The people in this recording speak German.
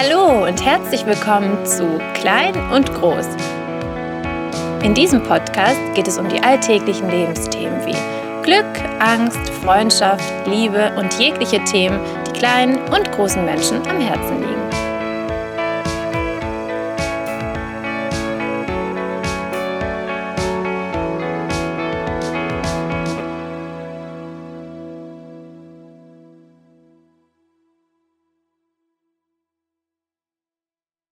Hallo und herzlich willkommen zu Klein und Groß. In diesem Podcast geht es um die alltäglichen Lebensthemen wie Glück, Angst, Freundschaft, Liebe und jegliche Themen, die kleinen und großen Menschen am Herzen liegen.